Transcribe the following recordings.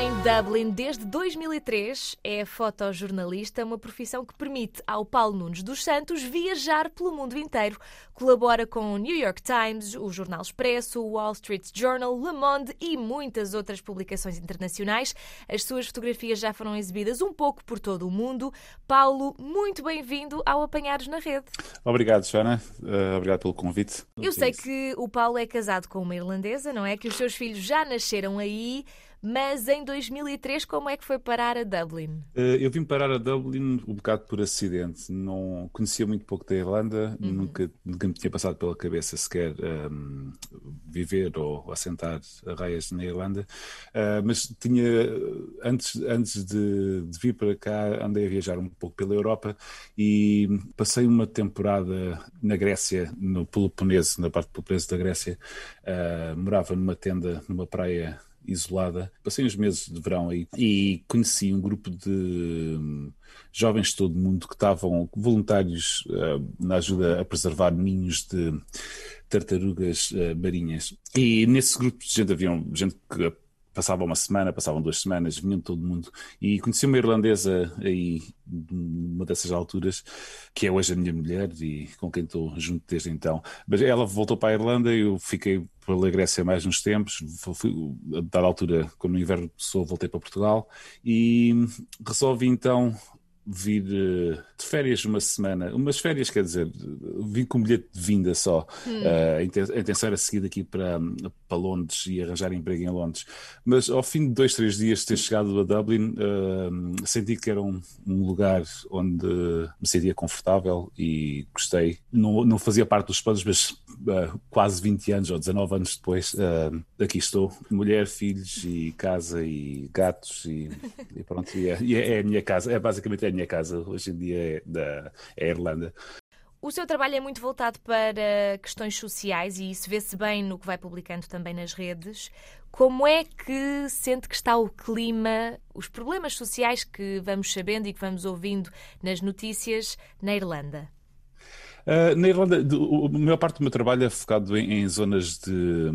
em Dublin desde 2003, é fotojornalista, uma profissão que permite ao Paulo Nunes dos Santos viajar pelo mundo inteiro. Colabora com o New York Times, o Jornal Expresso, o Wall Street Journal, Le Monde e muitas outras publicações internacionais. As suas fotografias já foram exibidas um pouco por todo o mundo. Paulo, muito bem-vindo ao Apanhados na Rede. Obrigado, Joana. Uh, obrigado pelo convite. Eu sei que o Paulo é casado com uma irlandesa, não é? Que os seus filhos já nasceram aí. Mas em 2003, como é que foi parar a Dublin? Uh, eu vim parar a Dublin um bocado por acidente. Não conhecia muito pouco da Irlanda, uhum. nunca, nunca me tinha passado pela cabeça sequer um, viver ou assentar raias na Irlanda. Uh, mas tinha, antes, antes de, de, vir para cá, andei a viajar um pouco pela Europa e passei uma temporada na Grécia, no Peloponeso, na parte do Peloponeso da Grécia. Uh, morava numa tenda, numa praia isolada. Passei uns meses de verão aí e conheci um grupo de hum, jovens de todo o mundo que estavam voluntários uh, na ajuda a preservar ninhos de tartarugas uh, marinhas. E nesse grupo de gente havia gente que passava uma semana, passavam duas semanas, vinham todo mundo. E conheci uma irlandesa aí, numa dessas alturas, que é hoje a minha mulher e com quem estou junto desde então. Mas ela voltou para a Irlanda eu fiquei pela Grécia mais uns tempos. Fui, a dada altura, quando o inverno começou, voltei para Portugal e resolvi então vir uh, de férias uma semana, umas férias quer dizer, vim com um bilhete de vinda só. Hum. Uh, a intenção era seguir daqui para, para Londres e arranjar emprego em Londres. Mas ao fim de dois, três dias de ter chegado a Dublin, uh, senti que era um, um, lugar onde me sentia confortável e gostei. Não, não fazia parte dos planos, mas quase 20 anos ou 19 anos depois, aqui estou. Mulher, filhos e casa e gatos e, e pronto. É, e é, a minha casa, é basicamente a minha casa hoje em dia é da é Irlanda. O seu trabalho é muito voltado para questões sociais e isso vê-se bem no que vai publicando também nas redes. Como é que sente que está o clima, os problemas sociais que vamos sabendo e que vamos ouvindo nas notícias na Irlanda? Uh, na Irlanda, a maior parte do meu trabalho é focado em, em zonas de,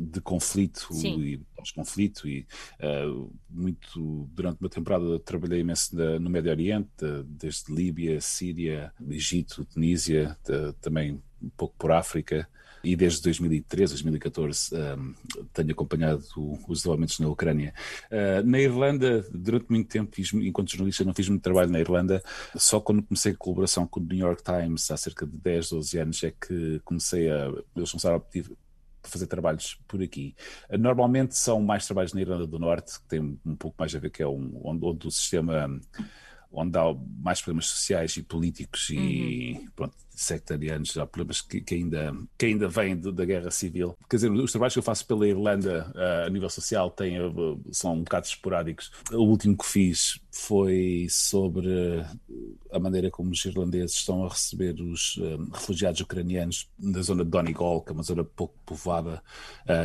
de conflito Sim. e pós-conflito e uh, muito durante uma temporada trabalhei imenso na, no Médio Oriente, desde Líbia, Síria, Egito, Tunísia, também um pouco por África e desde 2013, 2014 um, tenho acompanhado os desenvolvimentos na Ucrânia. Uh, na Irlanda, durante muito tempo, fiz, enquanto jornalista, não fiz muito trabalho na Irlanda, só quando comecei a colaboração com o New York Times há cerca de 10, 12 anos é que comecei a. Eles começaram a pedir fazer trabalhos por aqui. Normalmente são mais trabalhos na Irlanda do Norte, que tem um pouco mais a ver que é um, onde, onde o sistema onde há mais problemas sociais e políticos e uhum. pronto, sectarianos, há problemas que, que, ainda, que ainda vêm de, da guerra civil. Quer dizer, os trabalhos que eu faço pela Irlanda uh, a nível social têm, uh, são um bocado esporádicos. O último que fiz foi sobre a maneira como os irlandeses estão a receber os uh, refugiados ucranianos na zona de Donegal, que é uma zona pouco povoada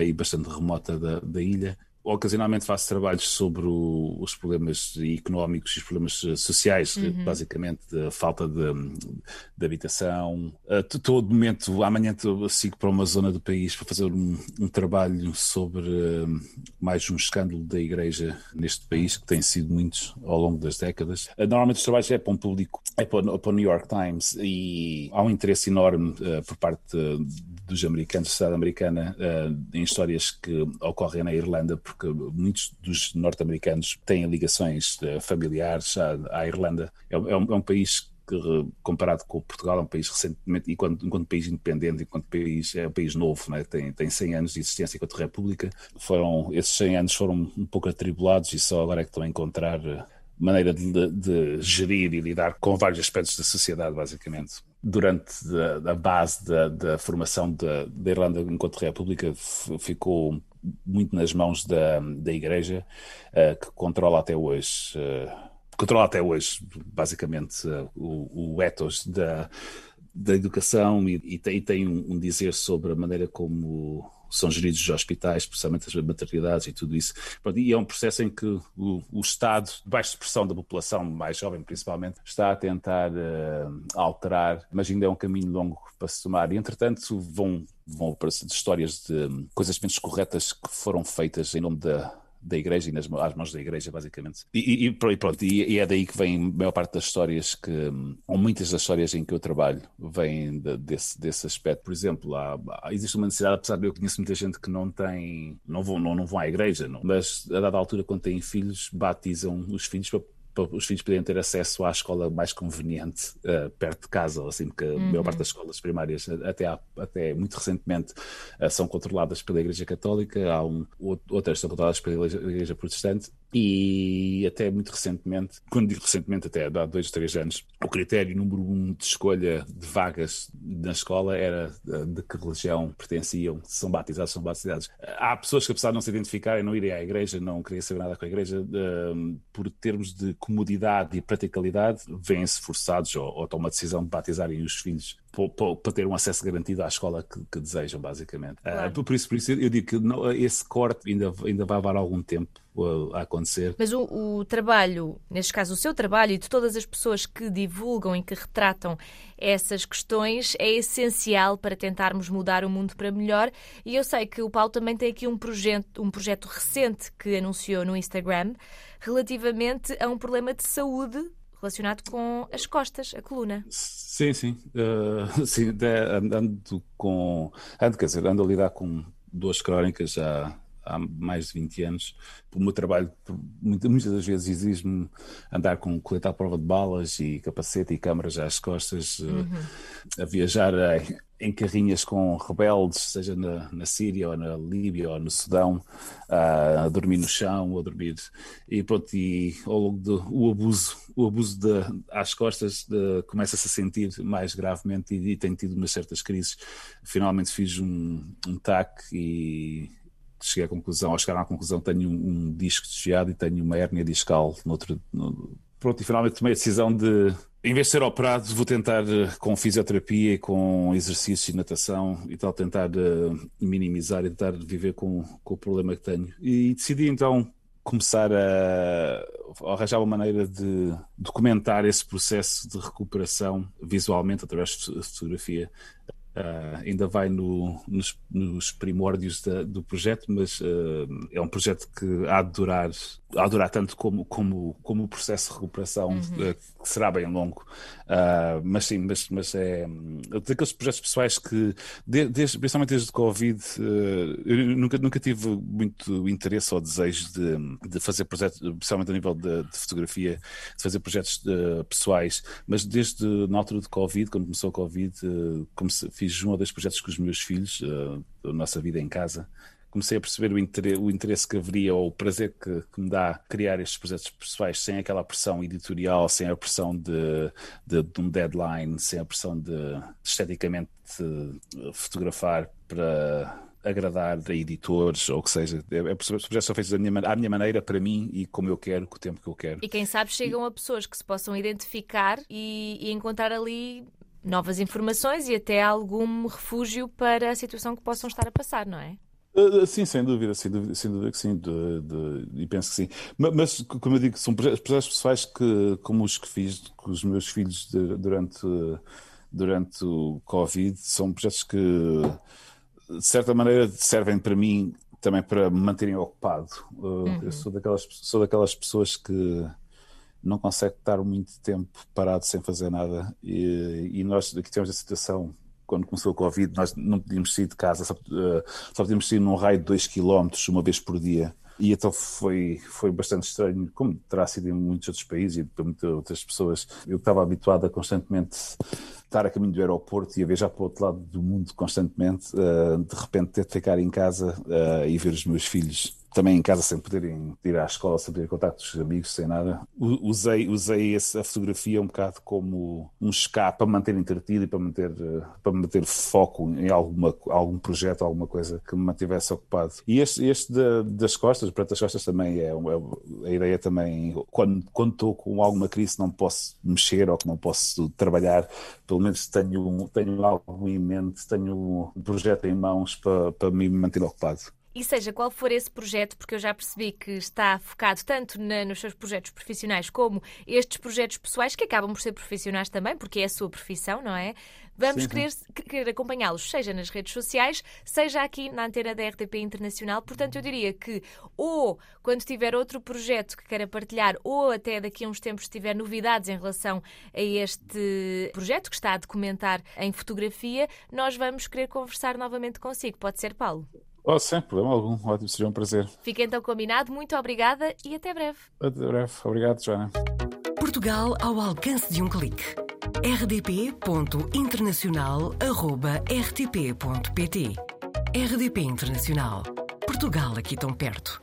e bastante remota da, da ilha ocasionalmente faço trabalhos sobre o, os problemas económicos e os problemas eh, sociais, uhum. basicamente da falta de, de habitação. A todo momento, amanhã sigo para uma zona do país para fazer um, um trabalho sobre uh, mais um escândalo da igreja neste país, que tem sido muitos ao longo das décadas. Uh, normalmente os trabalhos é para um público, é para, para o New York Times e há um interesse enorme uh, por parte dos americanos, da sociedade americana, em histórias que ocorrem na Irlanda, porque muitos dos norte-americanos têm ligações uh, familiares à, à Irlanda. É, é, um, é, um, país comparado com Portugal, é um país recentemente, enquanto, enquanto país independente, enquanto país, é um país novo, né? tem, tem 100 anos de existência enquanto república. Foram, esses 100 anos foram um pouco atribulados e só agora é que estão a encontrar uh, maneira de, de, gerir e lidar com vários aspectos da sociedade, basicamente. Durante a, base da, da formação da, da, Irlanda enquanto República ficou muito nas mãos da, da Igreja, uh, que controla até hoje. Uh, controla até hoje, basicamente, uh, o, o ethos da, da educação e, e tem, tem um, um dizer sobre a maneira como são geridos os hospitais, especialmente as maternidades e tudo isso. E é um processo em que o, o Estado, de pressão da população mais jovem principalmente, está a tentar uh, alterar, mas ainda é um caminho longo para se tomar. E, entretanto, vão, vão aparecer histórias de um, coisas menos corretas que foram feitas em nome da da igreja e nas às mãos da igreja, basicamente. E, e pronto, e, e, é daí que vem a maior parte das histórias que, ou muitas das histórias em que eu trabalho, vêm de, desse, desse aspecto. Por exemplo, há, existe uma necessidade, apesar de eu conheço muita gente que não tem, não vão, não, não vão à igreja, não, mas a dada altura, quando têm filhos, batizam os filhos para para os filhos poderem ter acesso à escola mais conveniente uh, perto de casa, assim, porque uhum. a maior parte das escolas primárias, até, há, até muito recentemente, uh, são controladas pela Igreja Católica, há um, outras são controladas pela Igreja, Igreja Protestante, e até muito recentemente, quando digo recentemente, até há dois, três anos, o critério número um de escolha de vagas na escola era de que religião pertenciam, se são batizados, são batizados. Há pessoas que, apesar de não se identificarem, não irem à igreja, não queriam saber nada com a igreja, por termos de comodidade e praticalidade, vêm-se forçados ou, ou tomam a decisão de batizarem os filhos para ter um acesso garantido à escola que, que desejam, basicamente. Claro. Uh, por, isso, por isso eu digo que não, esse corte ainda, ainda vai levar algum tempo a acontecer. Mas o, o, trabalho, neste caso o seu trabalho e de todas as pessoas que divulgam e que retratam essas questões é essencial para tentarmos mudar o mundo para melhor. E eu sei que o Paulo também tem aqui um projeto, um projeto recente que anunciou no Instagram relativamente a um problema de saúde relacionado com as costas, a coluna. Sim, sim. Uh, sim andando com. Ando, quer dizer, ando a lidar com duas crónicas já há mais de 20 anos. O meu trabalho muitas das vezes exige-me andar com colete à prova de balas e capacete e câmaras às costas, uhum. a viajar em, em, carrinhas com rebeldes, seja na, na, Síria ou na Líbia ou no Sudão, a dormir no chão ou a dormir. E pronto, e ao longo do o abuso, o abuso de, às costas começa-se a sentir mais gravemente e, e tenho tido umas certas crises. Finalmente fiz um, um TAC e cheguei à conclusão, ao chegar à conclusão, tenho um, um disco desviado e tenho uma hérnia discal. No pronto, e finalmente tomei a decisão de, em vez de ser operado, vou tentar eh, com fisioterapia e com exercício e natação e tal, tentar uh, minimizar e tentar viver com, com o problema que tenho. E decidi então começar a, a arranjar uma maneira de documentar esse processo de recuperação visualmente através de fotografia Uh, ainda vai no, nos, nos, primórdios da, do projeto, mas uh, é um projeto que há de durar, de durar tanto como, como, como o processo de recuperação, uhum. uh, que será bem longo. mas sim, mas, mas é daqueles projetos pessoais que, de, desde, principalmente desde o Covid, eu nunca, nunca tive muito interesse ou desejo de, de fazer projetos, principalmente a nível de, de fotografia, de fazer projetos pessoais, mas desde na altura de Covid, quando começou o Covid, comecei, fiz um ou dois projetos com os meus filhos, uh, a nossa vida em casa. Comecei a perceber o interesse, o interesse que haveria ou o prazer que, que, me dá criar estes projetos pessoais sem aquela pressão editorial, sem a pressão de, de, de um deadline, sem a pressão de, esteticamente de fotografar para agradar a editores ou que seja. É, é, os projetos são feitos da minha, à minha maneira, para mim e como eu quero, com o tempo que eu quero. E quem sabe chegam e... a pessoas que se possam identificar e, e encontrar ali novas informações e até algum refúgio para a situação que possam estar a passar, não é? Uh, sim, sem dúvida, sem dúvida, sem dúvida que sim, de, de, e penso que sim. Mas, mas, como eu digo, são projetos pessoais que, como os que fiz com os meus filhos de, durante, durante o Covid, são projetos que, de certa maneira, servem para mim também para me manterem ocupado. Uh, uhum. Eu sou daquelas, sou daquelas pessoas que não consegue estar muito tempo parado sem fazer nada. E, e nós aqui temos a situação, quando começou o Covid, nós não podíamos sair de casa, só, uh, só podíamos sair num raio de 2 km uma vez por dia. E então foi, foi bastante estranho, como terá sido em muitos outros países e para muitas outras pessoas. Eu estava habituado a constantemente estar a caminho do aeroporto e a viajar para o outro lado do mundo constantemente, uh, de repente ter de ficar em casa uh, e ver os meus filhos também em casa sem poderem ir à escola, sem ter contactos amigos, sem nada, usei, usei essa fotografia um bocado como um escape para manter entretido e para manter, para manter foco em alguma, algum projeto, alguma coisa que me mantivesse ocupado. E este, este da, das costas, para as costas também é, uma, a ideia também, quando, quando estou com alguma crise não posso mexer ou que não posso trabalhar, pelo menos tenho, tenho algo em mente, tenho um projeto em mãos para, para me manter ocupado. E seja qual for esse projeto, porque eu já percebi que está focado tanto na, nos seus projetos profissionais como estes projetos pessoais, que acabam por ser profissionais também, porque é a sua profissão, não é? Vamos sim, querer, querer acompanhá-los, seja nas redes sociais, seja aqui na antena da RTP Internacional. Portanto, eu diria que, ou quando tiver outro projeto que queira partilhar, ou até daqui a uns tempos tiver novidades em relação a este projeto que está a documentar em fotografia, nós vamos querer conversar novamente consigo. Pode ser, Paulo? Oh, sem problema algum. Ótimo, seria um prazer. Fica então combinado. Muito obrigada e até breve. Até breve. Obrigado, Joana. Portugal ao alcance de um clique. rdp.internacional.rtp.pt RDP Internacional. Portugal aqui tão perto.